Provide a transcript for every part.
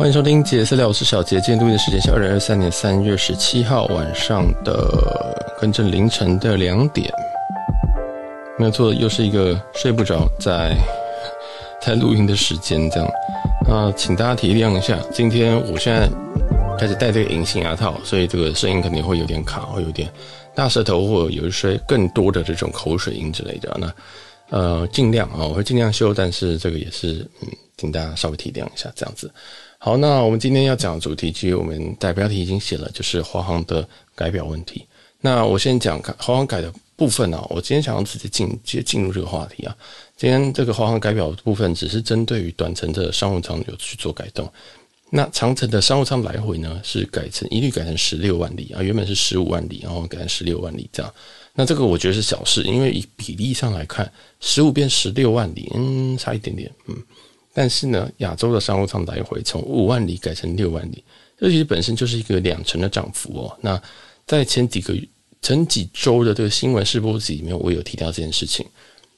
欢迎收听杰私聊，我是小杰。今天录音的时间是二零二三年三月十七号晚上的，跟着凌晨的两点。没有错，又是一个睡不着在在录音的时间，这样。那请大家体谅一下，今天我现在开始戴这个隐形牙套，所以这个声音肯定会有点卡，会有点大舌头，或有一些更多的这种口水音之类的。那呃，尽量啊，我会尽量修，但是这个也是嗯，请大家稍微体谅一下，这样子。好，那我们今天要讲的主题，其实我们代标题已经写了，就是华航的改表问题。那我先讲华航改的部分啊，我今天想要直接进直接进入这个话题啊。今天这个华航改表的部分，只是针对于短程的商务舱有去做改动。那长程的商务舱来回呢，是改成一律改成十六万里啊，原本是十五万里，然后改成十六万里这样。那这个我觉得是小事，因为以比例上来看，十五变十六万里，嗯，差一点点，嗯。但是呢，亚洲的商务舱来回从五万里改成六万里，这其实本身就是一个两成的涨幅哦。那在前几个月、前几周的这个新闻试播集里面，我有提到这件事情。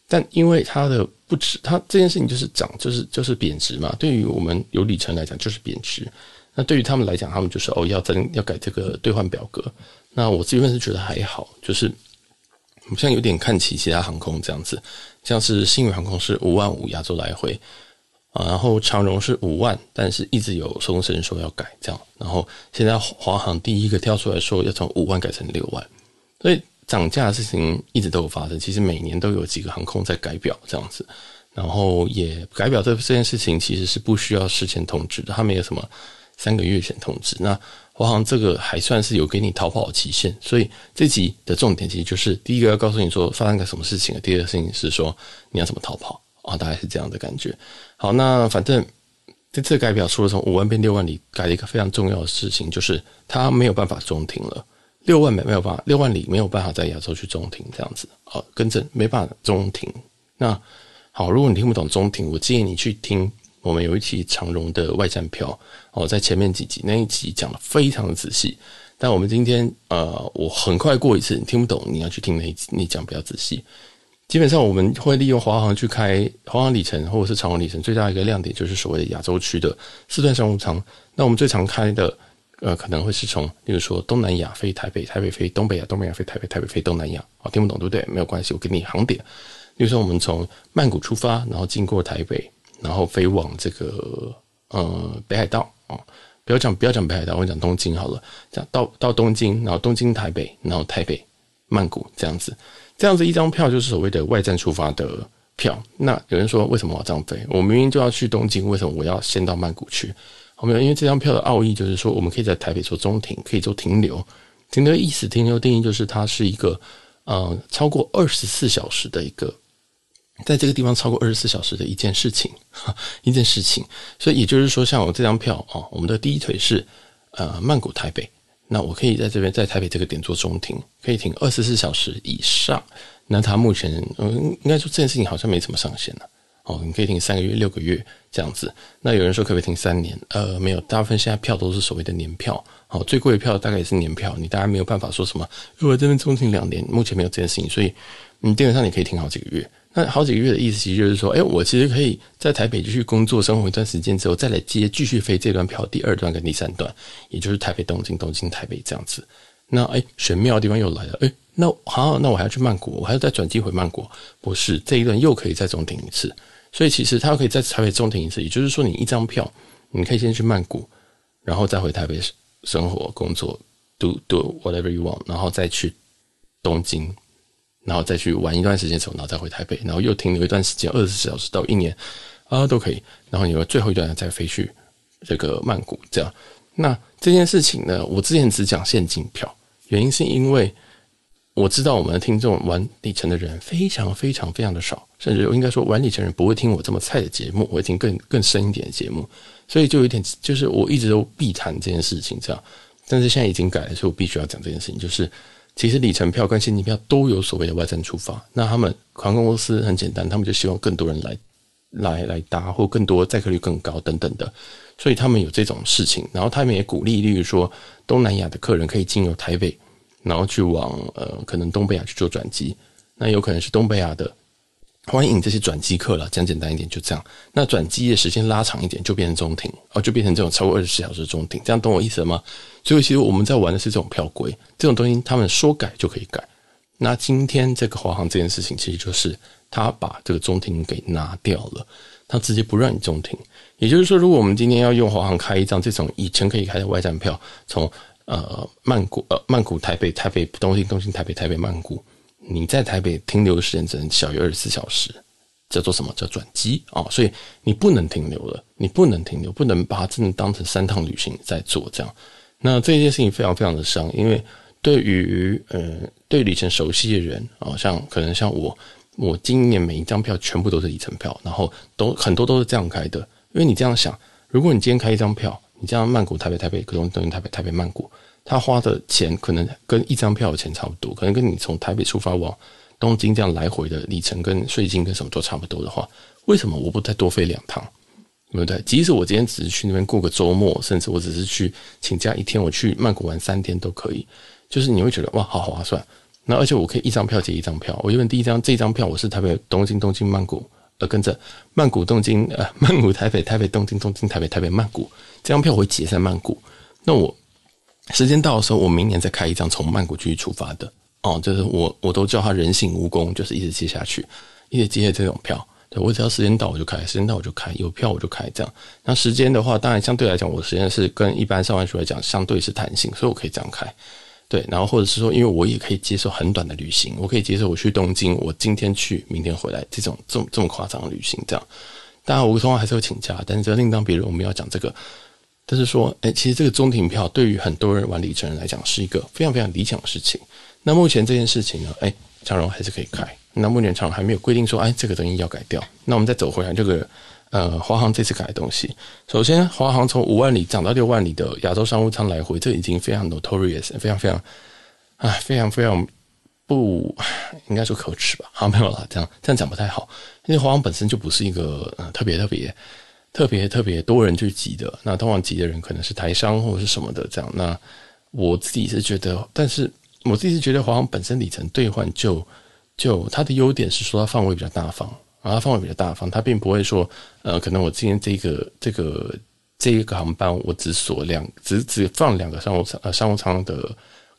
但因为它的不止，它这件事情就是涨，就是就是贬值嘛。对于我们有里程来讲，就是贬值。那对于他们来讲，他们就是哦要增要改这个兑换表格。那我这边是觉得还好，就是好像有点看齐其他航空这样子，像是新宇航空是五万五亚洲来回。啊，然后长荣是五万，但是一直有风声说要改这样，然后现在华航第一个跳出来说要从五万改成六万，所以涨价的事情一直都有发生。其实每年都有几个航空在改表这样子，然后也改表这这件事情其实是不需要事前通知的，他们有什么三个月前通知。那华航这个还算是有给你逃跑的期限，所以这集的重点其实就是第一个要告诉你说发生个什么事情，第二个事情是说你要怎么逃跑。啊、大概是这样的感觉。好，那反正这次改表除了从五万变六万里，改了一个非常重要的事情，就是它没有办法中停了。六万没没有办法，六万里没有办法在亚洲去中停，这样子。好，更正，没办法中停。那好，如果你听不懂中停，我建议你去听我们有一期长荣的外站票哦，在前面几集那一集讲的非常的仔细。但我们今天呃，我很快过一次，你听不懂，你要去听那一集，你讲比较仔细。基本上我们会利用华航去开华航里程或者是长荣里程，最大一个亮点就是所谓的亚洲区的四段商务舱。那我们最常开的，呃，可能会是从，例如说东南亚飞台北，台北飞东北亚，东北亚飞台北，台北飞东南亚。哦，听不懂对不对？没有关系，我给你航点。例如说，我们从曼谷出发，然后经过台北，然后飞往这个呃北海道啊。不要讲不要讲北海道，我讲东京好了。讲到到东京，然后东京台北，然后台北曼谷这样子。这样子一张票就是所谓的外站出发的票。那有人说，为什么我要这样飞？我明明就要去东京，为什么我要先到曼谷去？好没有？因为这张票的奥义就是说，我们可以在台北做中停，可以做停留。停留意思，停留定义就是它是一个呃超过二十四小时的一个，在这个地方超过二十四小时的一件事情，一件事情。所以也就是说，像我这张票啊，我们的第一腿是呃曼谷台北。那我可以在这边，在台北这个点做中停，可以停二十四小时以上。那他目前，嗯，应该说这件事情好像没怎么上线了。哦，你可以停三个月、六个月这样子。那有人说可不可以停三年？呃，没有，大部分现在票都是所谓的年票。哦，最贵的票大概也是年票，你大概没有办法说什么。如果这边中停两年，目前没有这件事情，所以你基本上你可以停好几个月。那好几个月的意思，其实就是说，哎，我其实可以在台北继续工作生活一段时间之后，再来接继续飞这段票，第二段跟第三段，也就是台北东京、东京台北这样子。那哎，玄妙的地方又来了，哎，那好，那我还要去曼谷，我还要再转机回曼谷，不是这一段又可以再中停一次。所以其实它可以在台北中停一次，也就是说，你一张票，你可以先去曼谷，然后再回台北生活、工作，do do whatever you want，然后再去东京。然后再去玩一段时间之后，然后再回台北，然后又停留一段时间，二十四小时到一年啊都可以。然后你最后一段再飞去这个曼谷，这样。那这件事情呢，我之前只讲现金票，原因是因为我知道我们的听众玩里程的人非常非常非常的少，甚至应该说玩里程人不会听我这么菜的节目，我会听更更深一点的节目，所以就有点就是我一直都避谈这件事情这样。但是现在已经改了，所以我必须要讲这件事情，就是。其实里程票跟现金票都有所谓的外站出发，那他们航空公司很简单，他们就希望更多人来来来搭，或更多载客率更高等等的，所以他们有这种事情。然后他们也鼓励，例如说东南亚的客人可以经由台北，然后去往呃可能东北亚去做转机，那有可能是东北亚的欢迎这些转机客了，讲简单一点就这样。那转机的时间拉长一点，就变成中停哦，就变成这种超过二十四小时的中停，这样懂我意思了吗？所以其实我们在玩的是这种票规，这种东西他们说改就可以改。那今天这个华航这件事情，其实就是他把这个中停给拿掉了，他直接不让你中停。也就是说，如果我们今天要用华航开一张这种以前可以开的外站票，从呃曼谷呃曼谷台北台北东京东京台北台北曼谷。你在台北停留的时间只能小于二十四小时，叫做什么？叫转机啊！所以你不能停留了，你不能停留，不能把它真的当成三趟旅行在做这样。那这件事情非常非常的伤，因为对于呃对里程熟悉的人啊，像可能像我，我今年每一张票全部都是里程票，然后都很多都是这样开的。因为你这样想，如果你今天开一张票，你这样曼谷台北台北，可能等于台北台北曼谷。他花的钱可能跟一张票的钱差不多，可能跟你从台北出发往东京这样来回的里程跟税金跟什么都差不多的话，为什么我不再多飞两趟？对不对？即使我今天只是去那边过个周末，甚至我只是去请假一天，我去曼谷玩三天都可以。就是你会觉得哇，好划算。那而且我可以一张票接一张票。我原本第一张这张票我是台北东京东京曼谷，呃，跟着曼谷东京呃 曼谷台北台北东京东京台北台北曼谷这张票我会结在曼谷。那我。时间到的时候，我明年再开一张从曼谷继续出发的哦，就是我我都叫他人性蜈蚣，就是一直接下去，一直接这种票。对，我只要时间到我就开，时间到我就开，有票我就开这样。那时间的话，当然相对来讲，我的时间是跟一般上班族来讲相对是弹性，所以我可以这样开。对，然后或者是说，因为我也可以接受很短的旅行，我可以接受我去东京，我今天去，明天回来这种这么这么夸张的旅行这样。当然，我通常还是会请假，但是这另当别论。我们要讲这个。就是说，哎，其实这个中停票对于很多人玩里程人来讲是一个非常非常理想的事情。那目前这件事情呢，哎，长荣还是可以开。那目前长荣还没有规定说，哎，这个东西要改掉。那我们再走回来，这个呃，华航这次改的东西，首先，华航从五万里涨到六万里的亚洲商务舱来回，这已经非常 notorious，非常非常啊，非常非常不应该说可耻吧？好，没有了，这样这样讲不太好，因为华航本身就不是一个呃特别特别。特别特别多人去挤的，那通常挤的人可能是台商或者是什么的这样。那我自己是觉得，但是我自己是觉得华航本身里程兑换就就它的优点是说它范围比较大方啊，它范围比较大方，它并不会说呃，可能我今天这个这个这一个航班我只锁两只只放两个商务舱呃商务舱的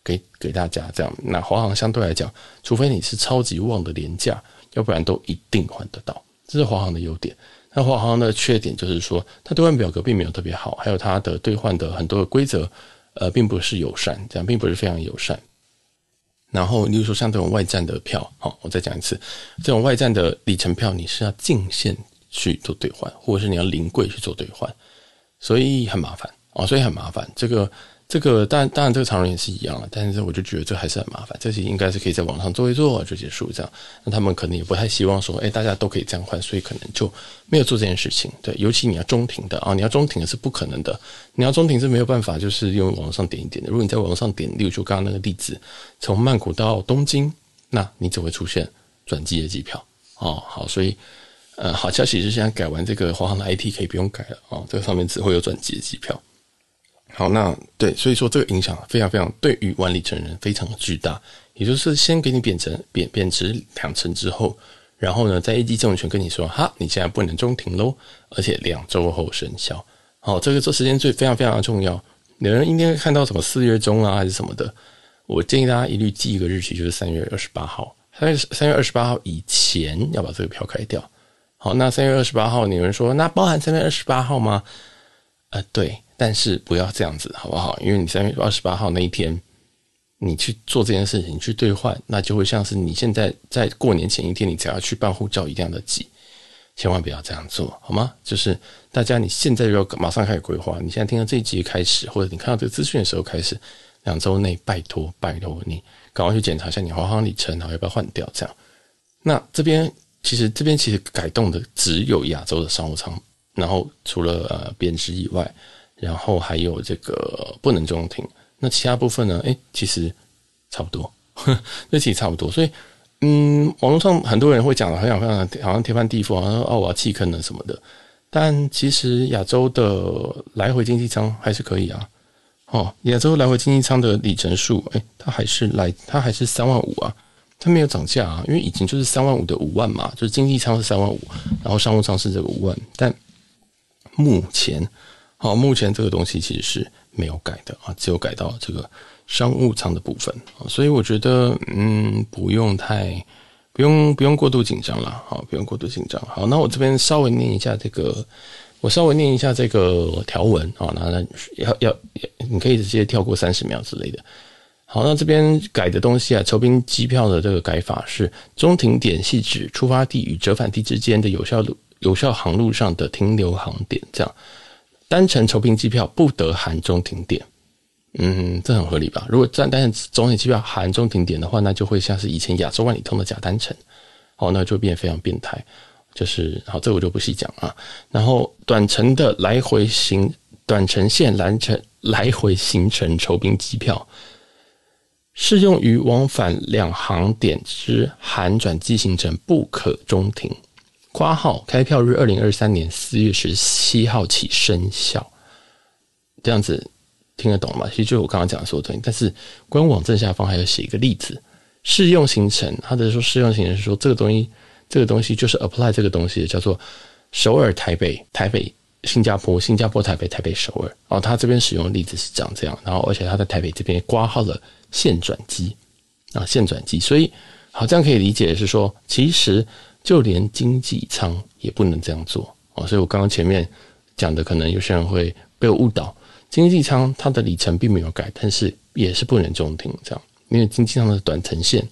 给给大家这样。那华航相对来讲，除非你是超级旺的廉价，要不然都一定换得到，这是华航的优点。那华航的缺点就是说，它兑换表格并没有特别好，还有它的兑换的很多的规则，呃，并不是友善，这样并不是非常友善。然后，例如说像这种外站的票，好，我再讲一次，这种外站的里程票，你是要进线去做兑换，或者是你要临柜去做兑换，所以很麻烦哦，所以很麻烦这个。这个当然，当然，这个常人也是一样了，但是我就觉得这还是很麻烦。这些应该是可以在网上做一做就结束这样。那他们可能也不太希望说，哎，大家都可以这样换，所以可能就没有做这件事情。对，尤其你要中停的啊，你要中停的是不可能的。你要中停是没有办法，就是用网上点一点的。如果你在网上点，例如就刚刚那个例子，从曼谷到东京，那你只会出现转机的机票哦。好，所以呃，好消息是现在改完这个华航的 IT 可以不用改了啊，这个上面只会有转机的机票。好，那对，所以说这个影响非常非常，对于万里程人非常的巨大。也就是先给你贬成贬贬值两成之后，然后呢，在 AG 政权跟你说，哈，你现在不能中停喽，而且两周后生效。好，这个这时间最非常非常的重要。有人应该看到什么四月中啊，还是什么的，我建议大家一律记一个日期，就是三月二十八号。三月三月二十八号以前要把这个票开掉。好，那三月二十八号，有人说，那包含三月二十八号吗？呃，对。但是不要这样子，好不好？因为你三月二十八号那一天，你去做这件事情，去兑换，那就会像是你现在在过年前一天，你才要去办护照一样的急。千万不要这样做，好吗？就是大家你现在就要马上开始规划。你现在听到这一集开始，或者你看到这个资讯的时候开始，两周内拜托拜托你赶快去检查一下你华航里程，然后要不要换掉？这样。那这边其实这边其实改动的只有亚洲的商务舱，然后除了呃贬值以外。然后还有这个不能中停，那其他部分呢？诶，其实差不多，那其实差不多。所以，嗯，网络上很多人会讲的很想非常好像天翻地覆，好像哦我要弃坑了什么的。但其实亚洲的来回经济舱还是可以啊。哦，亚洲来回经济舱的里程数，诶，它还是来，它还是三万五啊。它没有涨价啊，因为以前就是三万五的五万嘛，就是经济舱是三万五，然后商务舱是这个五万，但目前，好，目前这个东西其实是没有改的啊，只有改到这个商务舱的部分，所以我觉得，嗯，不用太，不用不用过度紧张了，好，不用过度紧张。好，那我这边稍微念一下这个，我稍微念一下这个条文啊，那那要要，你可以直接跳过三十秒之类的。好，那这边改的东西啊，酬宾机票的这个改法是：中停点系指出发地与折返地之间的有效路、有效航路上的停留航点。这样，单程酬宾机票不得含中停点。嗯，这很合理吧？如果单单程中停机票含中停点的话，那就会像是以前亚洲万里通的假单程。好，那就变非常变态。就是好，这我就不细讲啊。然后短程的来回行短程线来程来回行程酬宾机票。适用于往返两航点之含转机行程，不可中停。括号开票日二零二三年四月十七号起生效。这样子听得懂吗？其实就我刚刚讲的所有东西。但是官网正下方还有写一个例子，适用行程。他的说适用行程是说这个东西，这个东西就是 apply 这个东西叫做首尔台北台北新加坡新加坡台北台北首尔。哦，他这边使用的例子是长这样，然后而且他在台北这边括号了。线转机啊，线转机，所以好，这样可以理解的是说，其实就连经济舱也不能这样做哦。所以我刚刚前面讲的，可能有些人会被我误导，经济舱它的里程并没有改，但是也是不能中停这样，因为经济舱的短程线，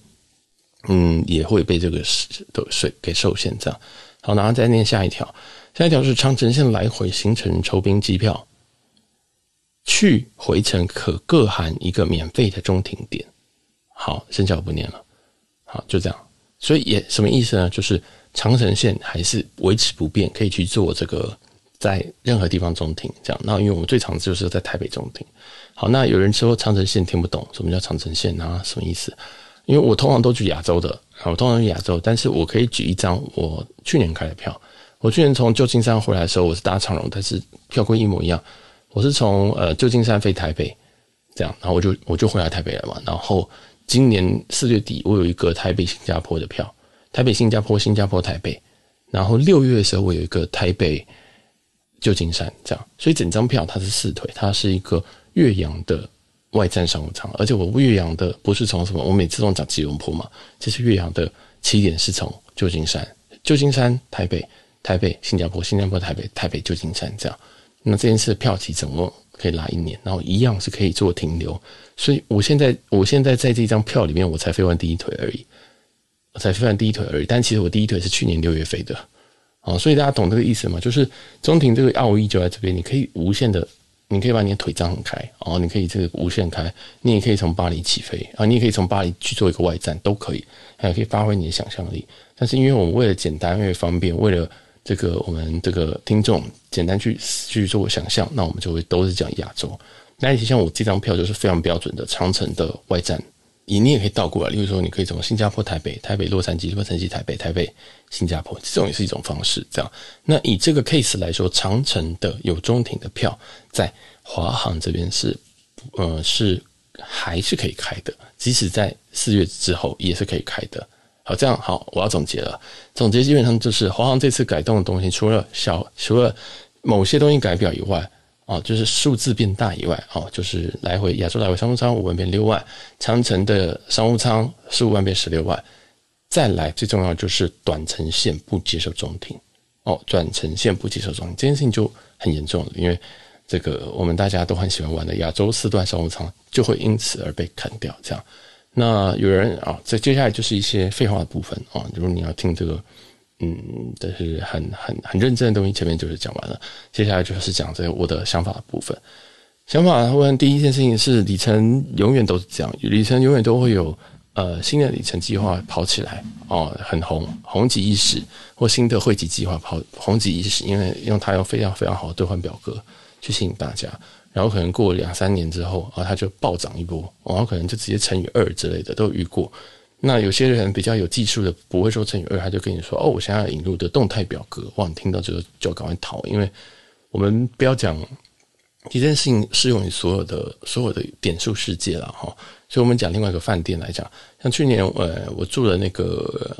嗯，也会被这个的水给受限这样。好，然后再念下一条，下一条是长程线来回行程酬宾机票。去回程可各含一个免费的中停点。好，剩下我不念了。好，就这样。所以也什么意思呢？就是长城线还是维持不变，可以去做这个在任何地方中停。这样，那因为我们最常就是在台北中停。好，那有人说长城线听不懂，什么叫长城线啊？什么意思？因为我通常都去亚洲的，我通常去亚洲，但是我可以举一张我去年开的票。我去年从旧金山回来的时候，我是搭长荣，但是票规一模一样。我是从呃旧金山飞台北，这样，然后我就我就回来台北了嘛。然后今年四月底，我有一个台北新加坡的票，台北新加坡新加坡台北。然后六月的时候，我有一个台北旧金山，这样。所以整张票它是四腿，它是一个岳阳的外站商务舱，而且我岳阳的不是从什么，我每次都讲吉隆坡嘛，这是岳阳的起点是从旧金山，旧金山台北，台北新加坡，新加坡台北，台北旧金山这样。那这件事的票期总共可以拉一年，然后一样是可以做停留，所以我现在我现在在这张票里面，我才飞完第一腿而已，我才飞完第一腿而已。但其实我第一腿是去年六月飞的，啊，所以大家懂这个意思吗？就是中庭这个奥义就在这边，你可以无限的，你可以把你的腿张很开，哦，你可以这个无限开，你也可以从巴黎起飞啊，你也可以从巴黎去做一个外站，都可以，还可以发挥你的想象力。但是因为我们为了简单，为了方便，为了这个我们这个听众简单去去做个想象，那我们就会都是讲亚洲。那其实像我这张票就是非常标准的长城的外站，你你也可以倒过来，例如说你可以从新加坡台北、台北洛杉矶、洛杉矶台北、台北新加坡，这种也是一种方式。这样，那以这个 case 来说，长城的有中庭的票，在华航这边是呃是还是可以开的，即使在四月之后也是可以开的。好，这样好，我要总结了。总结基本上就是华航这次改动的东西，除了小，除了某些东西改表以外，啊，就是数字变大以外，啊，就是来回亚洲来回商务舱五万变六万，长程的商务舱十五万变十六万。再来最重要就是短程线不接受中停，哦，短程线不接受中停，这件事情就很严重了，因为这个我们大家都很喜欢玩的亚洲四段商务舱就会因此而被砍掉，这样。那有人啊，这接下来就是一些废话的部分啊。如果你要听这个，嗯，但是很很很认真的东西，前面就是讲完了。接下来就是讲这我的想法的部分。想法问，第一件事情是里程永远都是这样，里程永远都会有呃新的里程计划跑起来哦，很红，红极一时，或新的汇集计划跑红极一时，因为用它用非常非常好的兑换表格去吸引大家。然后可能过两三年之后啊，它就暴涨一波，然后可能就直接乘以二之类的都遇过。那有些人比较有技术的，不会说乘以二，他就跟你说：“哦，我现在要引入的动态表格。”哇，你听到这个就赶快逃，因为我们不要讲这件事情适用于所有的所有的点数世界了哈。所以我们讲另外一个饭店来讲，像去年呃我住了那个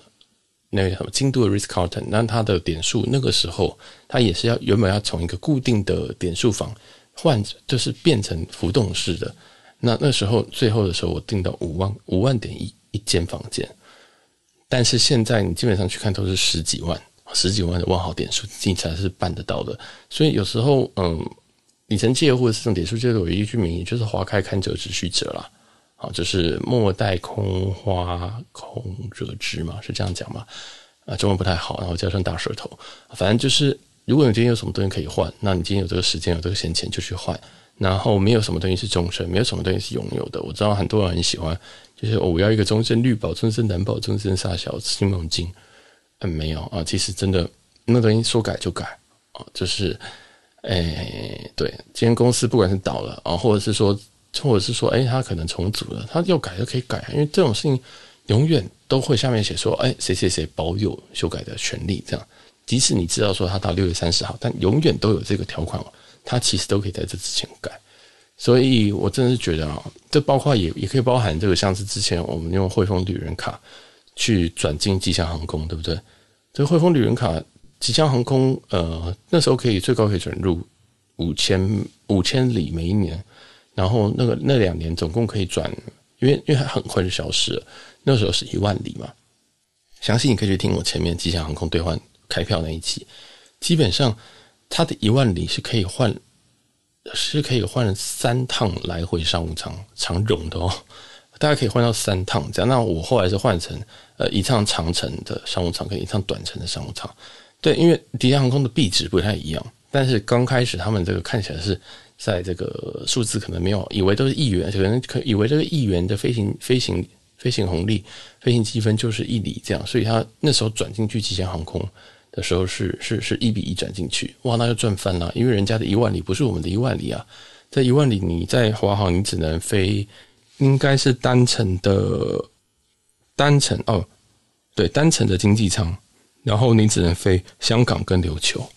那个什么京都的 Ritz Carlton，那它的点数那个时候它也是要原本要从一个固定的点数房换，就是变成浮动式的。那那时候最后的时候我订到五万五万点一一间房间，但是现在你基本上去看都是十几万十几万的万豪点数，你才是办得到的。所以有时候嗯。里程界或者是这种点数界，有一句名言，就是“花开堪折直须折”啦。啊，就是莫待空花空折枝嘛，是这样讲嘛？啊，中文不太好，然后加上大舌头，反正就是，如果你今天有什么东西可以换，那你今天有这个时间有这个闲钱就去换。然后没有什么东西是终身，没有什么东西是永有的。我知道很多人很喜欢，就是我要一个终身绿宝、终身蓝宝、终身啥小金梦金，嗯，没有啊，其实真的那东西说改就改啊，就是。哎、对，今天公司不管是倒了啊，或者是说，或者是说，哎、他可能重组了，他要改就可以改，因为这种事情永远都会下面写说，哎、谁谁谁保有修改的权利，这样，即使你知道说他到六月三十号，但永远都有这个条款，他其实都可以在这之前改。所以我真的是觉得啊，这包括也也可以包含这个，像是之前我们用汇丰旅人卡去转进吉祥航空，对不对？这个汇丰旅人卡。吉祥航空，呃，那时候可以最高可以转入五千五千里每一年，然后那个那两年总共可以转，因为因为它很快就消失了。那时候是一万里嘛，详细你可以去听我前面吉祥航空兑换开票那一期，基本上他的一万里是可以换，是可以换三趟来回商务舱长荣的哦，大家可以换到三趟这样。那我后来是换成呃一趟长程的商务舱跟一趟短程的商务舱。对，因为迪航空的币值不太一样，但是刚开始他们这个看起来是在这个数字可能没有，以为都是一元，可能可以为这个一元的飞行飞行飞行红利、飞行积分就是一里这样，所以他那时候转进去吉祥航空的时候是是是一比一转进去，哇，那就赚翻了，因为人家的一万里不是我们的一万里啊，在一万里你在华航你只能飞，应该是单程的单程哦，对，单程的经济舱。然后你只能飞香港跟琉球，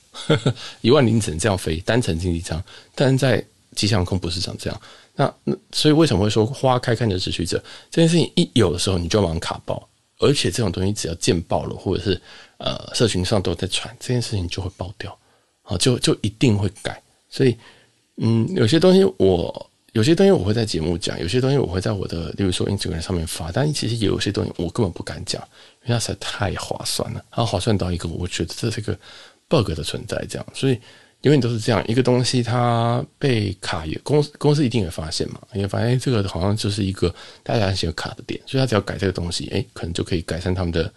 一万里你只能这样飞单程经济舱，但是在吉祥空不是长这样。那那所以为什么会说花开堪折直须折？这件事情一有的时候你就要马上卡爆，而且这种东西只要见爆了，或者是呃社群上都在传，这件事情就会爆掉啊，就就一定会改。所以嗯，有些东西我有些东西我会在节目讲，有些东西我会在我的例如说 Instagram 上面发，但其实有些东西我根本不敢讲。因为它实在太划算了，它划算到一个，我觉得这是一个 bug 的存在，这样，所以永远都是这样一个东西，它被卡也公司公司一定会发现嘛，因为发现这个好像就是一个大家很喜欢卡的点，所以他只要改这个东西，诶，可能就可以改善他们的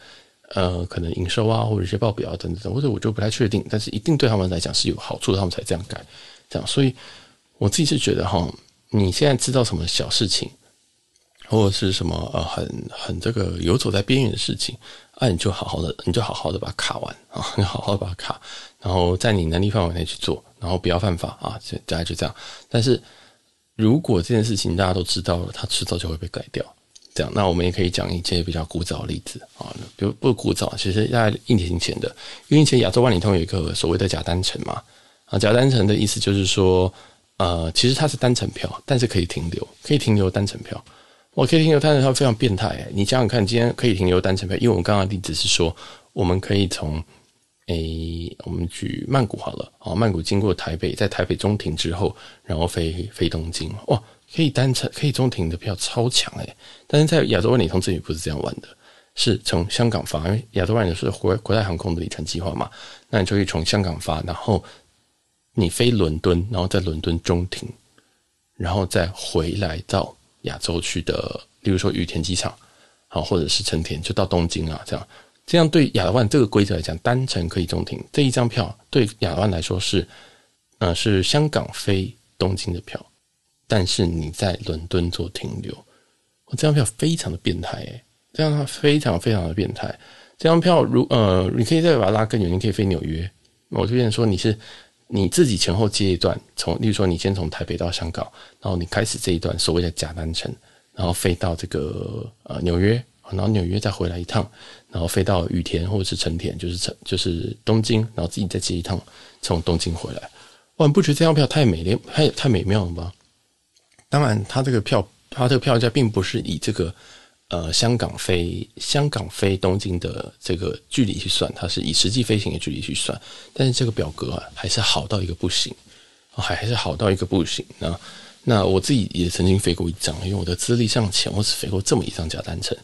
呃可能营收啊，或者一些报表啊等等，或者我就不太确定，但是一定对他们来讲是有好处的，他们才这样改，这样，所以我自己是觉得哈，你现在知道什么小事情。或者是什么呃很很这个游走在边缘的事情，啊，你就好好的，你就好好的把它卡完啊，你好好把它卡，然后在你能力范围内去做，然后不要犯法啊，就大概就这样。但是如果这件事情大家都知道了，它迟早就会被改掉。这样，那我们也可以讲一些比较古早的例子啊，比如不古早，其实在一年前的，因为以前亚洲万里通有一个所谓的假单程嘛，啊，假单程的意思就是说，呃，其实它是单程票，但是可以停留，可以停留单程票。我可以停留单程票非常变态，你想想看，今天可以停留单程票，因为我们刚刚的例子是说，我们可以从诶、我们举曼谷好了，啊，曼谷经过台北，在台北中停之后，然后飞飞东京，哇，可以单程可以中停的票超强诶。但是在亚洲万里通这里不是这样玩的，是从香港发，因为亚洲万里通是国国泰航空的里程计划嘛，那你就可以从香港发，然后你飞伦敦，然后在伦敦中停，然后再回来到。亚洲区的，例如说羽田机场，好，或者是成田，就到东京啊，这样，这样对亚万这个规则来讲，单程可以中停，这一张票对亚达万来说是，呃，是香港飞东京的票，但是你在伦敦做停留，我这张票非常的变态诶，这张票非常非常的变态，这张票如呃，你可以再把它拉更远，你可以飞纽约，我推荐说你是。你自己前后接一段，从，例如说你先从台北到香港，然后你开始这一段所谓的假单程，然后飞到这个呃纽约，然后纽约再回来一趟，然后飞到羽田或者是成田，就是成就是东京，然后自己再接一趟从东京回来。哇，你不觉得这张票太美丽，太太美妙了吗？当然，它这个票它这个票价并不是以这个呃香港飞香港飞东京的这个距离去算，它是以实际飞行的距离去算。但是这个表格啊，还是好到一个不行，还还是好到一个不行。那那我自己也曾经飞过一张，因为我的资历尚浅，我只飞过这么一张假单程。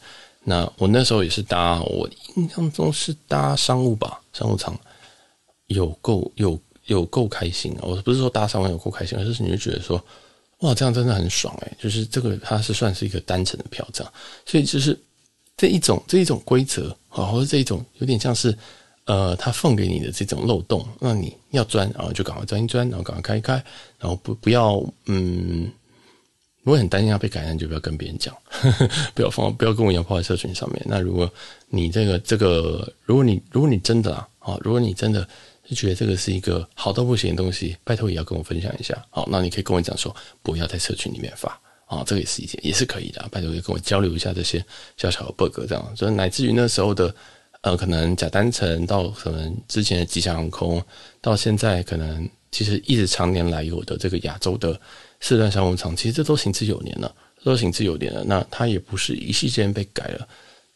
那我那时候也是搭，我印象中是搭商务吧，商务舱，有够有有够开心啊！我不是说搭商务有够开心，而是你就觉得说，哇，这样真的很爽诶，就是这个它是算是一个单程的票这样，所以就是这一种这一种规则啊，或者这一种有点像是呃，他放给你的这种漏洞，让你要钻，然后就赶快钻一钻，然后赶快开一开，然后不不要嗯。如果很担心要被感染，就不要跟别人讲，呵呵，不要放，不要跟我一样泡在社群上面。那如果你这个这个，如果你如果你真的，啊，如果你真的就觉得这个是一个好到不行的东西，拜托也要跟我分享一下。好，那你可以跟我讲说，不要在社群里面发啊，这个也是一件也是可以的。拜托也跟我交流一下这些小小的 bug，这样，所以乃至于那时候的呃，可能假单程到可能之前的吉祥航空，到现在可能其实一直常年来有的这个亚洲的。四段商务舱，其实这都行之有年了，都行之有年了。那它也不是一夕间被改了。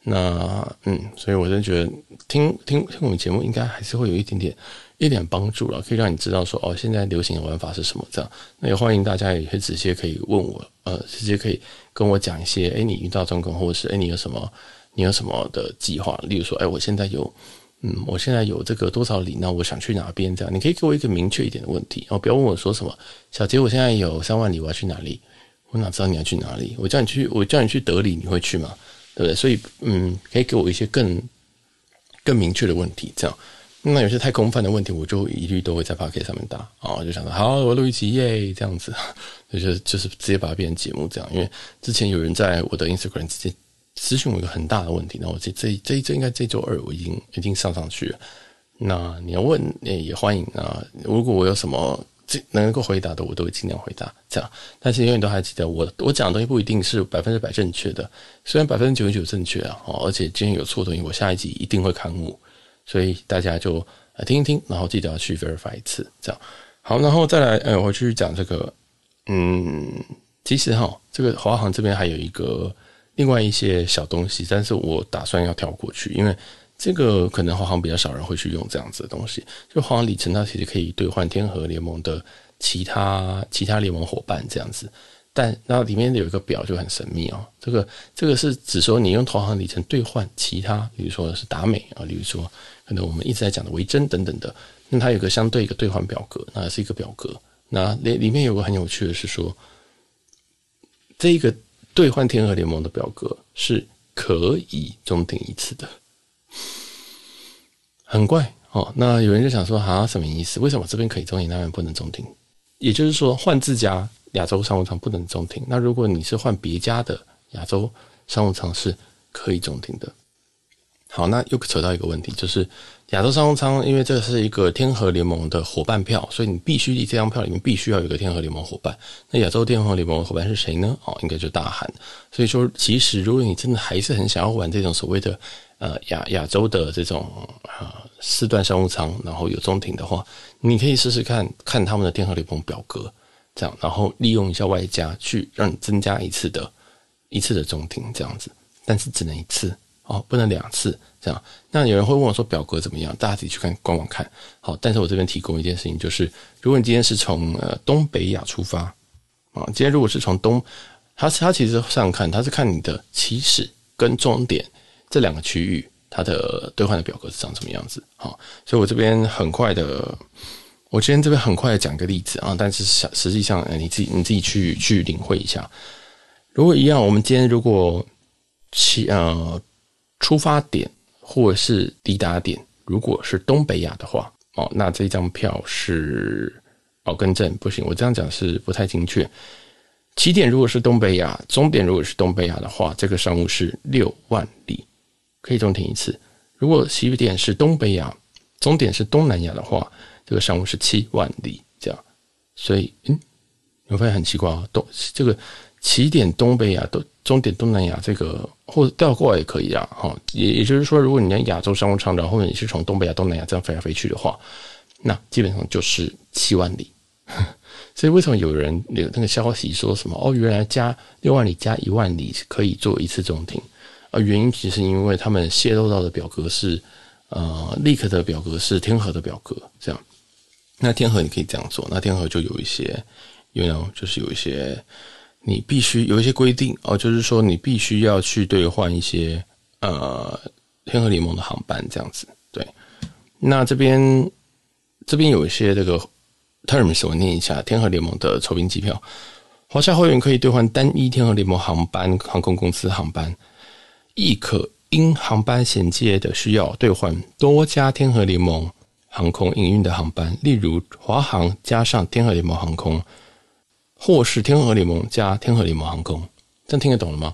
那嗯，所以我真觉得听听听我们节目，应该还是会有一点点一点帮助了，可以让你知道说哦，现在流行的玩法是什么这样。那也欢迎大家也可以直接可以问我，呃，直接可以跟我讲一些，哎，你遇到状况，或者是哎，你有什么你有什么的计划？例如说，哎，我现在有。嗯，我现在有这个多少里，那我想去哪边？这样，你可以给我一个明确一点的问题哦，不要问我说什么，小杰，我现在有三万里，我要去哪里？我哪知道你要去哪里？我叫你去，我叫你去德里，你会去吗？对不对？所以，嗯，可以给我一些更更明确的问题，这样。那有些太空泛的问题，我就一律都会在 p o c a s t 上面答啊，就想说，好，我录一集耶，这样子，就是就是直接把它变成节目这样。因为之前有人在我的 Instagram 直接。咨询我一个很大的问题，那我这这这这应该这周二我已经已经上上去了。那你要问也欢迎啊。如果我有什么能够回答的，我都会尽量回答。这样，但是永远都还记得我我讲的东西不一定是百分之百正确的，虽然百分之九十九正确啊，而且今天有错的东西，我下一集一定会刊物，所以大家就听一听，然后记得要去 verify 一次。这样好，然后再来，呃，我继续讲这个，嗯，其实哈，这个华航这边还有一个。另外一些小东西，但是我打算要跳过去，因为这个可能华航比较少人会去用这样子的东西。就华航里程，它其实可以兑换天河联盟的其他其他联盟伙伴这样子，但然后里面有一个表就很神秘哦。这个这个是指说你用华航里程兑换其他，比如说是达美啊，比如说可能我们一直在讲的维珍等等的，那它有个相对一个兑换表格，那是一个表格。那里里面有个很有趣的是说，这个。兑换天河联盟的表格是可以中停一次的，很怪哦。那有人就想说，啊，什么意思？为什么这边可以中停，那边不能中停？也就是说，换自家亚洲商务舱不能中停。那如果你是换别家的亚洲商务舱，是可以中停的。好，那又扯到一个问题，就是亚洲商务舱，因为这是一个天河联盟的伙伴票，所以你必须这张票里面必须要有一个天河联盟伙伴。那亚洲天河联盟的伙伴是谁呢？哦，应该就大韩。所以说，其实如果你真的还是很想要玩这种所谓的呃亚亚洲的这种啊四段商务舱，然后有中停的话，你可以试试看看他们的电荷联盟表格，这样，然后利用一下外加去让你增加一次的一次的中停这样子，但是只能一次。哦，不能两次这样。那有人会问我说表格怎么样？大家自己去看官网看。好，但是我这边提供一件事情，就是如果你今天是从呃东北亚出发啊，今天如果是从东，它它其实上看，它是看你的起始跟终点这两个区域，它的兑换的表格是长什么样子。好，所以我这边很快的，我今天这边很快的讲个例子啊，但是实际上你自己你自己去去领会一下。如果一样，我们今天如果起呃。出发点或者是抵达点，如果是东北亚的话，哦，那这张票是哦，更正不行，我这样讲是不太精确。起点如果是东北亚，终点如果是东北亚的话，这个商务是六万里，可以中停一次。如果起点是东北亚，终点是东南亚的话，这个商务是七万里，这样。所以，嗯，你会发现很奇怪啊，东这个。起点东北亚都终点东南亚，这个或者调过来也可以啊，哈，也也就是说，如果你在亚洲商务舱，然后你是从东北亚、东南亚这样飞来飞去的话，那基本上就是七万里。所以为什么有人有那个消息说什么哦，原来加六万里加一万里可以做一次中停？啊，原因其实因为他们泄露到的表格是呃，leak 的表格是天河的表格，这样。那天河你可以这样做，那天河就有一些，you know，就是有一些你必须有一些规定哦，就是说你必须要去兑换一些呃天河联盟的航班这样子。对，那这边这边有一些这个 terms 我念一下，天河联盟的酬宾机票，华夏会员可以兑换单一天河联盟航班航空公司航班。亦可因航班衔接的需要兑换多家天河联盟航空营运的航班，例如华航加上天河联盟航空，或是天河联盟加天河联盟航空。这样听得懂了吗？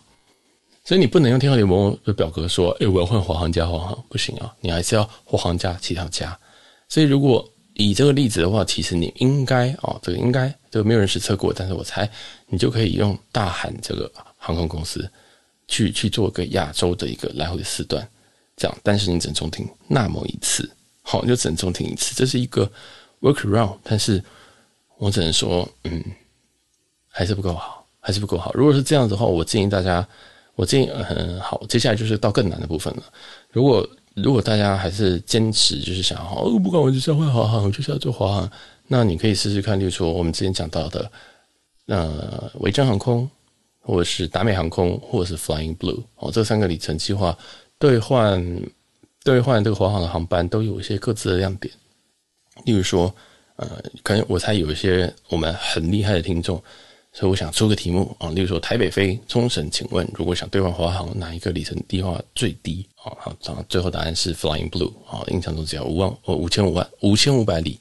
所以你不能用天河联盟的表格说，诶，我要换华航加华航，不行啊，你还是要华航加其他家。所以如果以这个例子的话，其实你应该啊，这个应该这个没有人实测过，但是我猜你就可以用大韩这个航空公司。去去做个亚洲的一个来回的时段，这样，但是你只能中停那么一次，好，你就只能中停一次，这是一个 workaround，但是我只能说，嗯，还是不够好，还是不够好。如果是这样子的话，我建议大家，我建议，嗯，好，接下来就是到更难的部分了。如果如果大家还是坚持，就是想要，哦，不管我就是要换华航，我就是要做华航，那你可以试试看，例如说我们之前讲到的，呃，维珍航空。或者是达美航空，或者是 Flying Blue 哦，这三个里程计划兑换兑换这个华航的航班都有一些各自的亮点。例如说，呃，可能我猜有一些我们很厉害的听众，所以我想出个题目啊。例如说，台北飞冲绳，请问如果想兑换华航，哪一个里程计划最低啊？好，最后答案是 Flying Blue 啊，印象中只要五万哦，五千五万五千五百里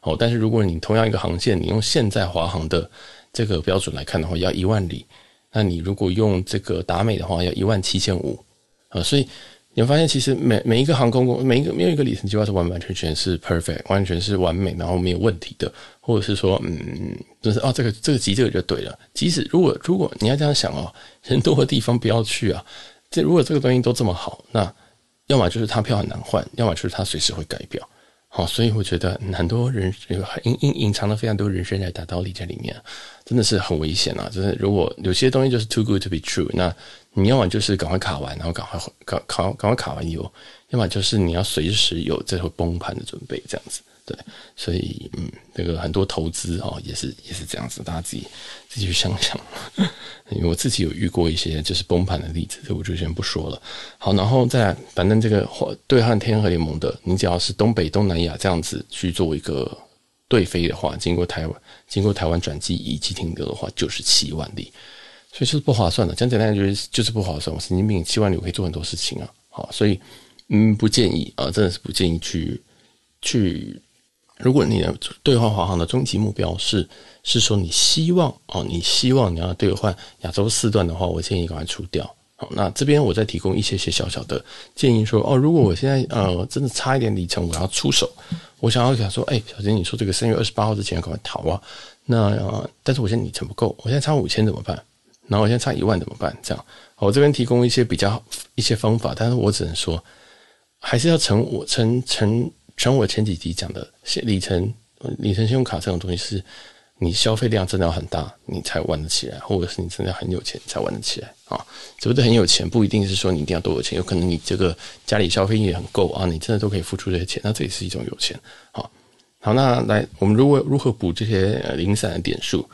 哦。但是如果你同样一个航线，你用现在华航的这个标准来看的话，要一万里。那你如果用这个达美的话，要一万七千五啊，所以你会发现，其实每每一个航空公，每一个没有一个里程计划是完完全全是 perfect，完全是完美，然后没有问题的，或者是说，嗯，就是哦，这个这个急这个就对了。即使如果如果你要这样想哦，人多的地方不要去啊。这如果这个东西都这么好，那要么就是它票很难换，要么就是它随时会改表。好，所以我觉得很多人有隐隐隐藏了非常多人生的大道理在里面，真的是很危险啊！就是如果有些东西就是 too good to be true，那你要么就是赶快卡完，然后赶快赶赶赶快卡完以后，要么就是你要随时有最后崩盘的准备，这样子。对，所以嗯，这个很多投资哦，也是也是这样子，大家自己自己去想想。因为我自己有遇过一些就是崩盘的例子，这我就先不说了。好，然后再，反正这个对汉天河联盟的，你只要是东北、东南亚这样子去做一个对飞的话，经过台湾、经过台湾转机以及停留的话，就是七万里，所以就是不划算的。讲简单就是就是不划算。我神经病，七万里我可以做很多事情啊。好，所以嗯，不建议啊，真的是不建议去去。如果你的兑换华航的终极目标是是说你希望哦，你希望你要兑换亚洲四段的话，我建议赶快出掉。好，那这边我再提供一些些小小的建议说哦，如果我现在呃真的差一点里程，我要出手，我想要想说，哎，小杰，你说这个三月二十八号之前赶快逃啊。那呃，但是我现在里程不够，我现在差五千怎么办？然后我现在差一万怎么办？这样，我这边提供一些比较一些方法，但是我只能说，还是要乘我乘乘。像我前几集讲的，里程里程信用卡这种东西，是你消费量真的要很大，你才玩得起来，或者是你真的很有钱才玩得起来啊。是不是很有钱，不一定是说你一定要多有钱，有可能你这个家里消费也很够啊，你真的都可以付出这些钱，那这也是一种有钱。好，好，那来我们如果如何补这些零散的点数？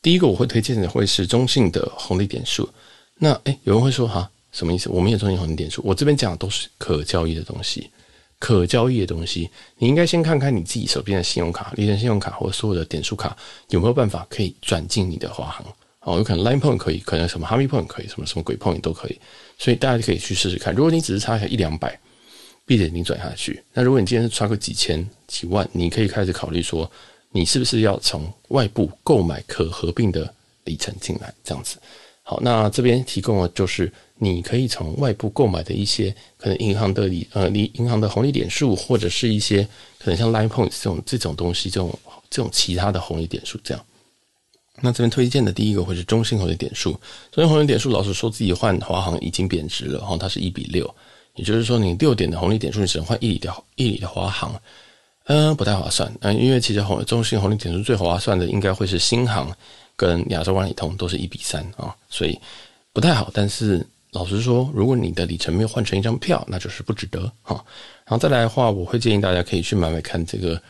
第一个我会推荐的会是中信的红利点数。那诶，有人会说哈，什么意思？我们也中性红利点数，我这边讲的都是可交易的东西。可交易的东西，你应该先看看你自己手边的信用卡、里程信用卡或所有的点数卡有没有办法可以转进你的华航哦，有可能 Line Point 可以，可能什么 Harmony Point 可以，什么什么鬼 Point 都可以，所以大家就可以去试试看。如果你只是差下一两百，闭着眼睛转下去，那如果你今天是差个几千几万，你可以开始考虑说，你是不是要从外部购买可合并的里程进来，这样子。好，那这边提供的就是。你可以从外部购买的一些可能银行的里呃，你银行的红利点数，或者是一些可能像 Line Points 这种这种东西，这种这种其他的红利点数这样。那这边推荐的第一个会是中信红利点数，中信红利点数老实说自己换华航已经贬值了，哈，它是一比六，也就是说你六点的红利点数你只能换一里的一里的华航，嗯，不太划算。嗯，因为其实红中信红利点数最划算的应该会是新航跟亚洲万里通都是一比三啊，所以不太好。但是老实说，如果你的里程没有换成一张票，那就是不值得哈。然后再来的话，我会建议大家可以去买买看这个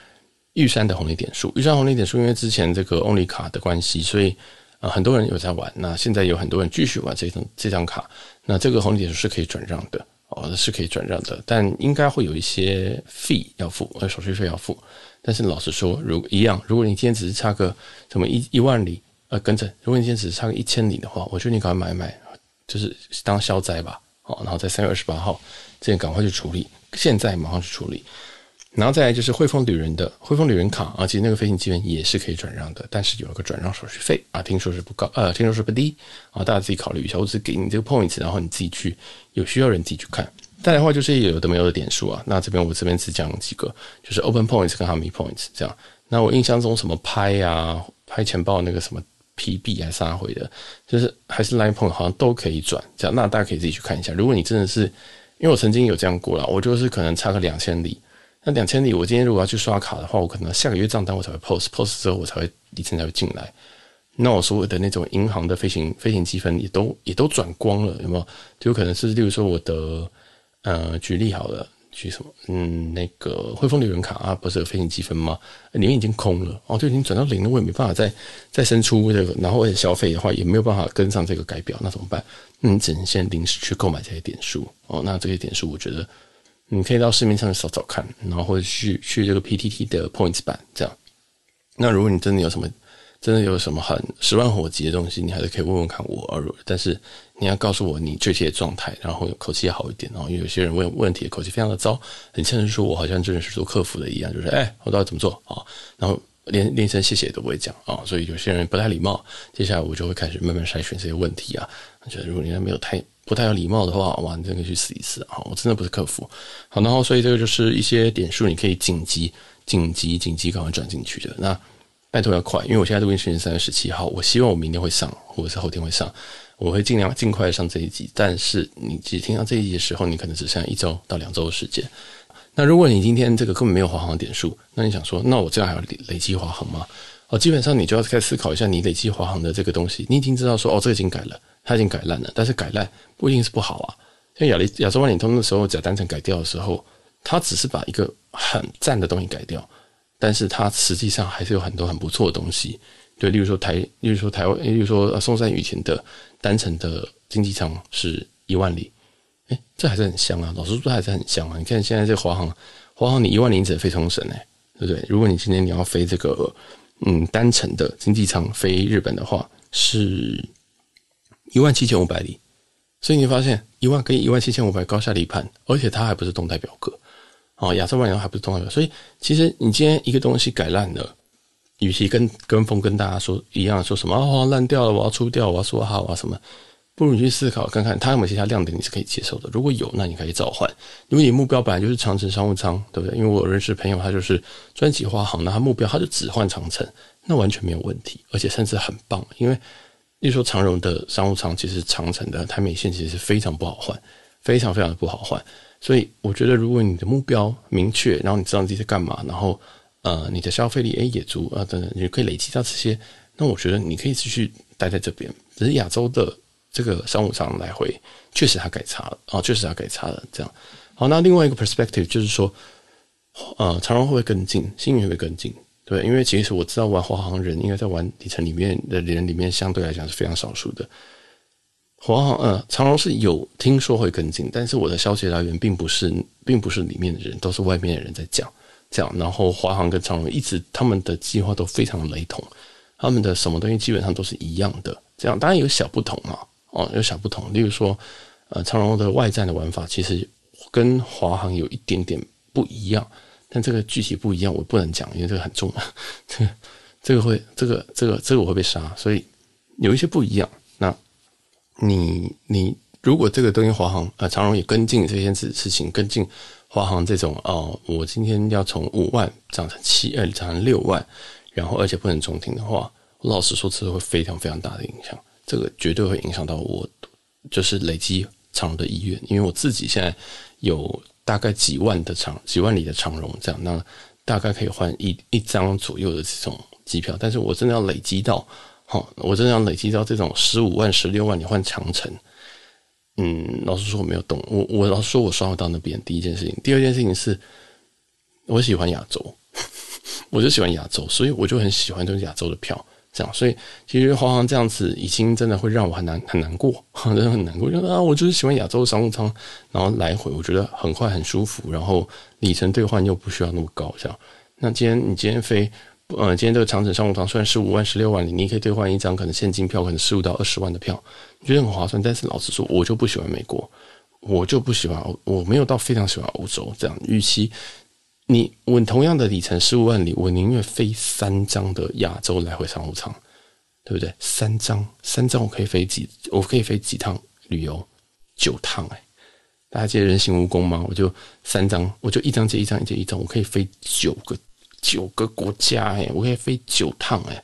玉山的红利点数。玉山红利点数，因为之前这个 Only 卡的关系，所以啊，很多人有在玩。那现在有很多人继续玩这张这张卡。那这个红利点数是可以转让的。哦，是可以转让的，但应该会有一些费要付，呃，手续费要付。但是老实说，如一样，如果你今天只是差个什么一一万里，呃，跟着，如果你现在只差个一千里的话，我觉得你赶快买买，就是当消灾吧。好，然后在三月二十八号之前赶快去处理，现在马上去处理。然后再来就是汇丰旅人的汇丰旅人卡啊，其实那个飞行机员也是可以转让的，但是有一个转让手续费啊，听说是不高，呃，听说是不低啊，大家自己考虑一下。我只给你这个 points，然后你自己去，有需要人自己去看。再来的话就是有的没有的点数啊，那这边我这边只讲几个，就是 open points 跟 harmony points 这样。那我印象中什么拍啊，拍钱包那个什么 PB 还是啥回的，就是还是 line point 好像都可以转这样。那大家可以自己去看一下。如果你真的是，因为我曾经有这样过了，我就是可能差个两千里。那两千里，我今天如果要去刷卡的话，我可能下个月账单我才会 post，post 之后我才会里程才会进来。那我所有的那种银行的飞行飞行积分也都也都转光了，有没有？就有可能是，例如说我的呃，举例好了，去什么？嗯，那个汇丰旅人卡啊，不是有飞行积分吗？里面已经空了哦，就已经转到零了，我也没办法再再生出这个，然后而且消费的话也没有办法跟上这个改表，那怎么办？那你，只能先临时去购买这些点数哦。那这些点数，我觉得。你可以到市面上找找看，然后去去这个 PTT 的 Points 版这样。那如果你真的有什么，真的有什么很十万火急的东西，你还是可以问问看我。但是你要告诉我你确切的状态，然后口气要好一点。然后因为有些人问问题口气非常的糟，很像是说我好像真的是做客服的一样，就是哎，我到底怎么做啊？然后连连声谢谢都不会讲啊，所以有些人不太礼貌。接下来我就会开始慢慢筛选这些问题啊。我觉得如果你还没有太。不太有礼貌的话，哇，你真的可以去试一试啊！我真的不是客服，好，然后所以这个就是一些点数，你可以紧急、紧急、紧急赶快转进去的。那拜托要快，因为我现在录音时间是三月十七号，我希望我明天会上，或者是后天会上，我会尽量尽快上这一集。但是你其实听到这一集的时候，你可能只剩下一周到两周的时间。那如果你今天这个根本没有华航点数，那你想说，那我这样还要累累积华航吗？哦，基本上你就要开始思考一下，你累积华航的这个东西，你已经知道说，哦，这个已经改了。它已经改烂了，但是改烂不一定是不好啊。像亚利亚洲万里通的时候，假单程改掉的时候，它只是把一个很赞的东西改掉，但是它实际上还是有很多很不错的东西。对，例如说台，例如说台湾，例如说松山雨前的单程的经济舱是一万里，诶，这还是很香啊。老实说，还是很香啊。你看现在这华航，华航你一万里只飞冲绳诶，对不对？如果你今天你要飞这个嗯单程的经济舱飞日本的话，是。一万七千五百里，所以你发现一万跟一万七千五百高下立判，而且它还不是动态表格哦，亚洲万里还不是动态表格，所以其实你今天一个东西改烂了，与其跟跟风跟大家说一样，说什么哦烂掉了，我要出掉，我要说好啊什么，不如你去思考看看它有没有其他亮点你是可以接受的，如果有，那你可以召唤，因为你目标本来就是长城商务舱，对不对？因为我有认识朋友，他就是专辑华航，那他目标他就只换长城，那完全没有问题，而且甚至很棒，因为。例如说长荣的商务舱，其实长城的台美线其实是非常不好换，非常非常的不好换。所以我觉得，如果你的目标明确，然后你知道你自己在干嘛，然后呃你的消费力诶也足啊等等，你可以累积到这些，那我觉得你可以继续待在这边。只是亚洲的这个商务舱来回确实它改差了啊，确实它改差了。这样好，那另外一个 perspective 就是说，呃长荣会不会跟进，星宇会不会跟进？对，因为其实我知道玩华航人应该在玩里程里面的人里面相对来讲是非常少数的。华航呃，长荣是有听说会跟进，但是我的消息来源并不是，并不是里面的人，都是外面的人在讲这样。然后华航跟长荣一直他们的计划都非常雷同，他们的什么东西基本上都是一样的。这样当然有小不同嘛，哦，有小不同。例如说，呃，长荣的外站的玩法其实跟华航有一点点不一样。但这个具体不一样，我不能讲，因为这个很重要。这个这个会，这个这个这个我会被杀，所以有一些不一样。你你如果这个东西华航呃长荣也跟进这件事事情，跟进华航这种哦，我今天要从五万涨成七呃涨成六万，然后而且不能中停的话，老实说，这个会非常非常大的影响。这个绝对会影响到我，就是累积长荣的意愿，因为我自己现在有。大概几万的长几万里的长荣这样，那大概可以换一一张左右的这种机票。但是我真的要累积到，好，我真的要累积到这种十五万、十六万，你换长城。嗯，老实说我没有动，我我老实说我刷不到那边。第一件事情，第二件事情是，我喜欢亚洲，我就喜欢亚洲，所以我就很喜欢这种亚洲的票。这样，所以其实华航这样子已经真的会让我很难很难过，真的很难过。就啊，我就是喜欢亚洲商务舱，然后来回我觉得很快很舒服，然后里程兑换又不需要那么高，这样。那今天你今天飞，呃，今天这个长城商务舱虽然十五万、十六万里，你可以兑换一张可能现金票，可能十五到二十万的票，觉得很划算。但是老实说，我就不喜欢美国，我就不喜欢，我没有到非常喜欢欧洲这样。预期你我同样的里程十五万里，我宁愿飞三张的亚洲来回商务舱，对不对？三张，三张我可以飞几？我可以飞几趟旅游？九趟哎！大家记得人形蜈蚣吗？我就三张，我就一张接一张，一接一张，我可以飞九个九个国家哎！我可以飞九趟哎！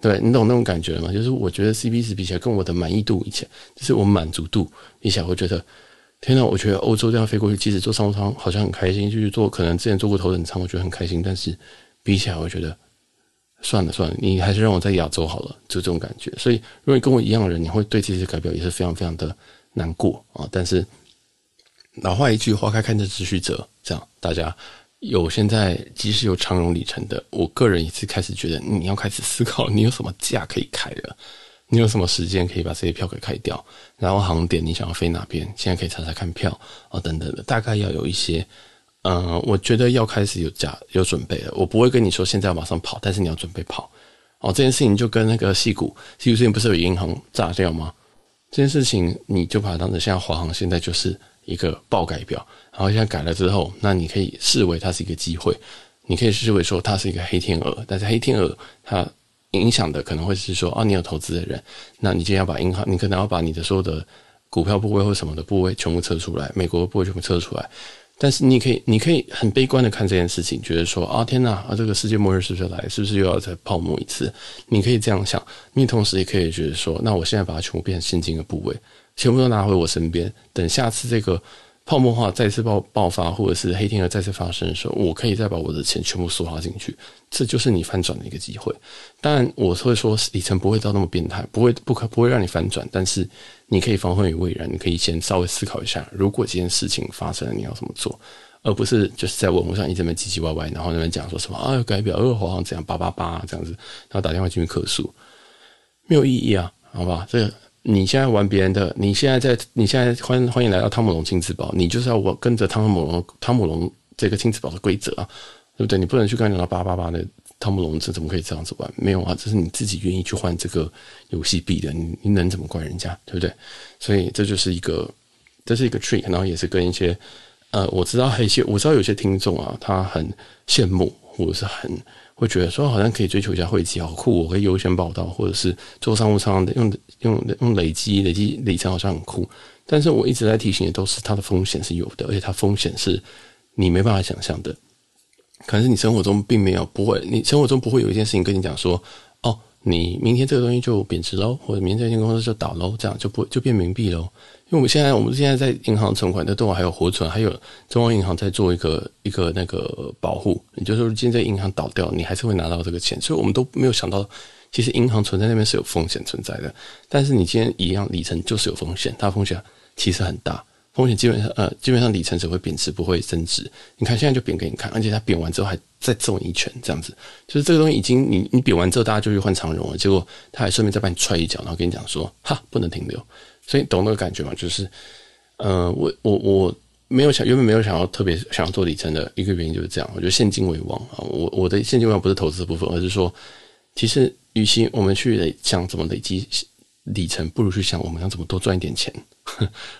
对，你懂那种感觉吗？就是我觉得 CP 值比起来，跟我的满意度以前，就是我满足度比起来，我觉得。天呐，我觉得欧洲这样飞过去，即使坐商务舱好像很开心，就是坐可能之前坐过头等舱，我觉得很开心。但是比起来，我觉得算了算了，你还是让我在亚洲好了，就这种感觉。所以，如果你跟我一样的人，你会对这些改表也是非常非常的难过啊。但是老话一句，花开看着只须折，这样大家有现在即使有长荣里程的，我个人也是开始觉得你要开始思考，你有什么价可以开的。你有什么时间可以把这些票给开掉？然后航点你想要飞哪边？现在可以查查看票啊、哦，等等的，大概要有一些，嗯、我觉得要开始有假有准备了。我不会跟你说现在要马上跑，但是你要准备跑哦。这件事情就跟那个矽谷，矽谷之前不是有银行炸掉吗？这件事情你就把它当成现在华航现在就是一个爆改表，然后现在改了之后，那你可以视为它是一个机会，你可以视为说它是一个黑天鹅，但是黑天鹅它。影响的可能会是说，啊，你有投资的人，那你今天要把银行，你可能要把你的所有的股票部位或什么的部位全部撤出来，美国部位全部撤出来。但是你可以，你可以很悲观的看这件事情，觉得说，啊，天呐，啊，这个世界末日是不是来？是不是又要再泡沫一次？你可以这样想，你同时也可以觉得说，那我现在把它全部变成现金的部位，全部都拿回我身边，等下次这个。泡沫化再次爆爆发，或者是黑天鹅再次发生的时候，我可以再把我的钱全部梭哈进去，这就是你翻转的一个机会。当然，我会说里程不会到那么变态，不会不可不会让你翻转，但是你可以防患于未然，你可以先稍微思考一下，如果这件事情发生了，你要怎么做，而不是就是在网络上一直在唧唧歪歪，然后那边讲说什么啊改表二华航怎样八八八这样子，然后打电话进去客诉，没有意义啊，好吧，这。你现在玩别人的，你现在在，你现在欢欢迎来到汤姆龙亲子宝，你就是要我跟着汤姆龙汤姆龙这个亲子宝的规则啊，对不对？你不能去跟他讲到八八八的汤姆龙这怎么可以这样子玩？没有啊，这是你自己愿意去换这个游戏币的，你你能怎么怪人家，对不对？所以这就是一个，这是一个 trick，然后也是跟一些呃，我知道还有一些，我知道有些听众啊，他很羡慕或者是很。会觉得说好像可以追求一下会籍，好酷，我可以优先报到，或者是做商务舱的，用用用累积累积里程好像很酷。但是我一直在提醒的都是它的风险是有的，而且它风险是你没办法想象的。可能是你生活中并没有不会，你生活中不会有一件事情跟你讲说，哦，你明天这个东西就贬值喽，或者明天这间公司就倒喽，这样就不就变冥币喽。因为我们现在，我们现在在银行存款的都还有活存，还有中央银行在做一个一个那个保护。也就是说，今天在银行倒掉，你还是会拿到这个钱。所以我们都没有想到，其实银行存在那边是有风险存在的。但是你今天一样里程就是有风险，它风险其实很大，风险基本上呃基本上里程只会贬值，不会增值。你看现在就贬给你看，而且它贬完之后还再揍你一拳，这样子就是这个东西已经你你贬完之后，大家就去换长荣了，结果他还顺便再把你踹一脚，然后跟你讲说哈不能停留。所以懂那个感觉吗？就是，呃，我我我没有想，原本没有想要特别想要做里程的一个原因就是这样。我觉得现金为王啊，我我的现金为王不是投资部分，而是说，其实与其我们去想怎么累积里程，不如去想我们要怎么多赚一点钱。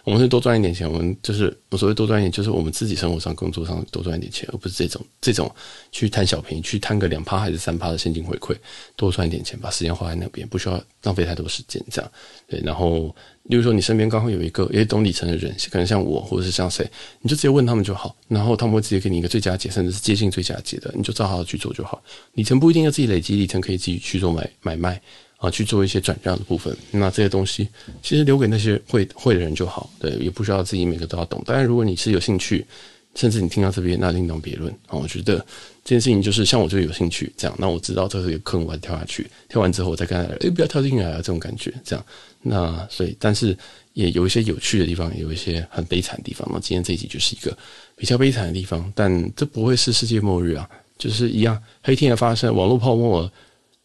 我们是多赚一点钱，我们就是我所谓多赚一点，就是我们自己生活上、工作上多赚一点钱，而不是这种这种去贪小便宜，去贪个两趴还是三趴的现金回馈，多赚一点钱，把时间花在那边，不需要浪费太多时间，这样对。然后，例如说你身边刚好有一个也懂里程的人，可能像我或者是像谁，你就直接问他们就好，然后他们会直接给你一个最佳解，甚至是接近最佳解的，你就照好去做就好。里程不一定要自己累积，里程可以自己去做买买卖。啊，去做一些转让的部分，那这些东西其实留给那些会会的人就好，对，也不需要自己每个都要懂。当然，如果你是有兴趣，甚至你听到这边，那另当别论啊。我觉得这件事情就是像我就有兴趣这样，那我知道这是一个坑，我要跳下去，跳完之后我再跟他哎，不要跳进来啊，这种感觉这样。那所以，但是也有一些有趣的地方，有一些很悲惨的地方。那今天这一集就是一个比较悲惨的地方，但这不会是世界末日啊，就是一样，黑天鹅发生，网络泡沫，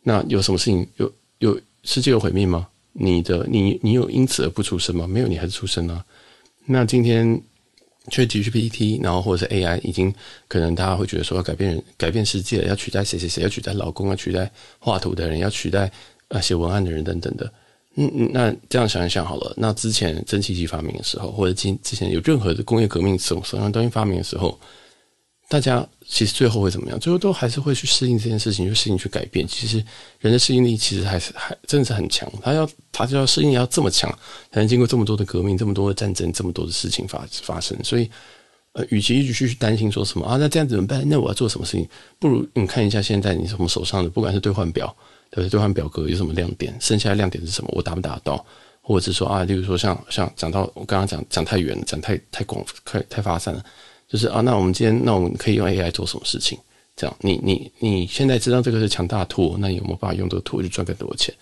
那有什么事情？有有世界有毁灭吗？你的你你有因此而不出声吗？没有，你还是出声啊。那今天。ChatGPT，然后或者是 AI，已经可能大家会觉得说要改变人、改变世界，要取代谁谁谁，要取代老公，要取代画图的人，要取代啊写文案的人等等的。嗯嗯，那这样想一想好了，那之前蒸汽机发明的时候，或者今之前有任何的工业革命什么什么东西发明的时候。大家其实最后会怎么样？最后都还是会去适应这件事情，去适应去改变。其实人的适应力其实还是还真的是很强。他要他就要适应要这么强，才能经过这么多的革命、这么多的战争、这么多的事情发发生。所以，呃，与其一直去担心说什么啊，那这样怎么办？那我要做什么事情？不如你看一下现在你什么手上的，不管是兑换表，对不对？兑换表格有什么亮点？剩下的亮点是什么？我达不达到？或者是说啊，例如说像像讲到我刚刚讲讲太远了，讲太太广，太太发散了。就是啊，那我们今天，那我们可以用 AI 做什么事情？这样，你你你现在知道这个是强大图那你有没有办法用这个图去赚更多的钱，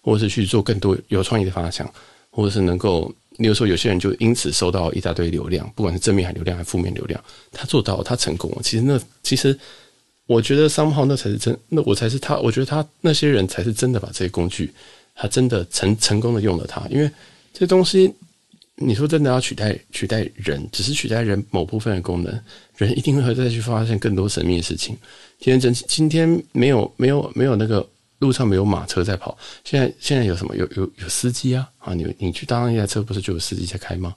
或者是去做更多有创意的方向，或者是能够，比如说有些人就因此收到一大堆流量，不管是正面还流量还是负面流量，他做到他成功了。其实那其实我觉得 somehow 那才是真，那我才是他，我觉得他那些人才是真的把这些工具，他真的成成功的用了它，因为这东西。你说真的要取代取代人，只是取代人某部分的功能，人一定会再去发现更多神秘的事情。今天真今天没有没有没有那个路上没有马车在跑，现在现在有什么？有有有司机啊啊！你你去搭那台车，不是就有司机在开吗？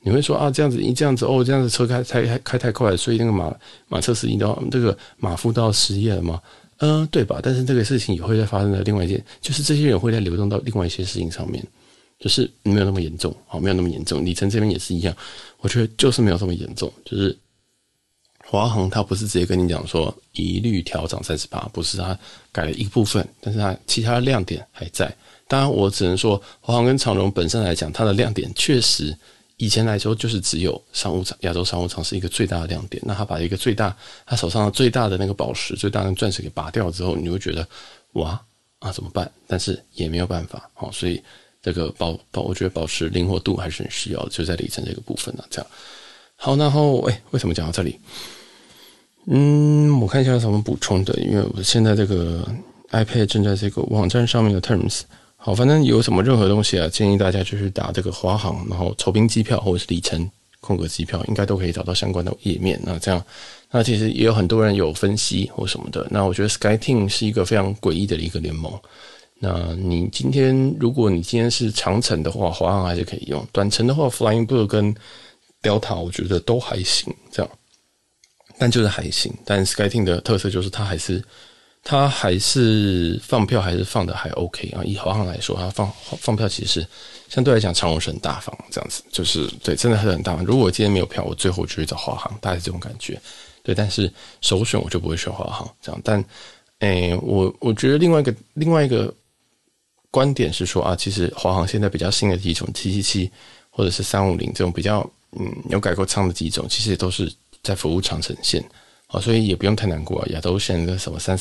你会说啊，这样子一这样子哦，这样子车开开开太快了，所以那个马马车司机都这个马夫都要失业了吗？嗯、对吧？但是这个事情也会再发生在另外一件，就是这些人会再流动到另外一些事情上面。就是没有那么严重，好，没有那么严重。里程这边也是一样，我觉得就是没有这么严重。就是华航它不是直接跟你讲说一律调涨三十八，不是它改了一部分，但是它其他的亮点还在。当然，我只能说华航跟长荣本身来讲，它的亮点确实以前来说就是只有商务舱、亚洲商务舱是一个最大的亮点。那他把一个最大，他手上的最大的那个宝石、最大的钻石给拔掉之后，你会觉得哇啊怎么办？但是也没有办法，好，所以。这个保保，我觉得保持灵活度还是很需要的，就在里程这个部分呢、啊。这样好，然后哎，为什么讲到这里？嗯，我看一下有什么补充的，因为我现在这个 iPad 正在这个网站上面的 Terms。好，反正有什么任何东西啊，建议大家就是打这个华航，然后酬宾机票或者是里程空格机票，应该都可以找到相关的页面。那这样，那其实也有很多人有分析或什么的。那我觉得 SkyTeam 是一个非常诡异的一个联盟。那你今天，如果你今天是长程的话，华航还是可以用；短程的话，Flying Blue 跟 Delta 我觉得都还行，这样。但就是还行。但 SkyTeam 的特色就是它还是它还是放票还是放的还 OK 啊。以华航来说，它放放票其实相对来讲长荣是很大方，这样子就是对，真的是很大方。如果我今天没有票，我最后就会找华航，大概是这种感觉。对，但是首选我就不会选华航这样。但诶、我我觉得另外一个另外一个。观点是说啊，其实华航现在比较新的机种七七七或者是三五零这种比较嗯有改过舱的机种，其实也都是在服务长程线，好，所以也不用太难过啊。亚洲线的什么三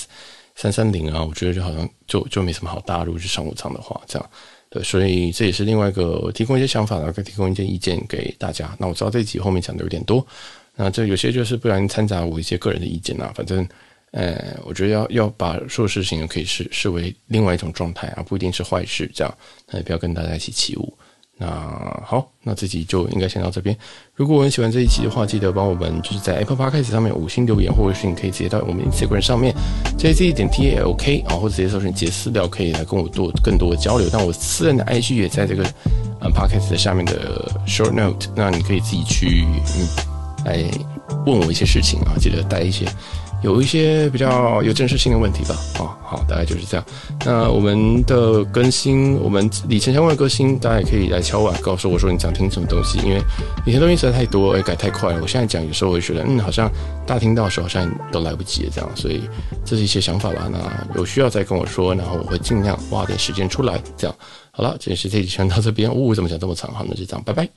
三三零啊，我觉得就好像就就没什么好大，陆去商务舱的话，这样对，所以这也是另外一个提供一些想法，然后提供一些意见给大家。那我知道这集后面讲的有点多，那这有些就是不然掺杂我一些个人的意见啊，反正。呃，我觉得要要把所有事情可以视视为另外一种状态啊，不一定是坏事，这样，那也不要跟大家一起起舞。那好，那这集就应该先到这边。如果我很喜欢这一期的话，记得帮我们就是在 Apple Podcast 上面五星留言，或者是你可以直接到我们 Instagram 上面 jz 点 talk 啊，或者直接搜寻杰私聊，可以来跟我做更多的交流。但我私人的 IG 也在这个呃 Podcast 的下面的 Short Note，那你可以自己去嗯来问我一些事情啊，记得带一些。有一些比较有正式性的问题吧，啊，好，大概就是这样。那我们的更新，我们里程相关的更新，大家也可以来敲碗告诉我说你想听什么东西，因为以前东西实在太多，也改太快了。我现在讲有时候会觉得，嗯，好像大家听到的时候好像都来不及这样，所以这是一些想法啦。那有需要再跟我说，然后我会尽量花点时间出来。这样好了，这期这一集先到这边。呜、怎么讲这么长？好，那就这样，拜拜。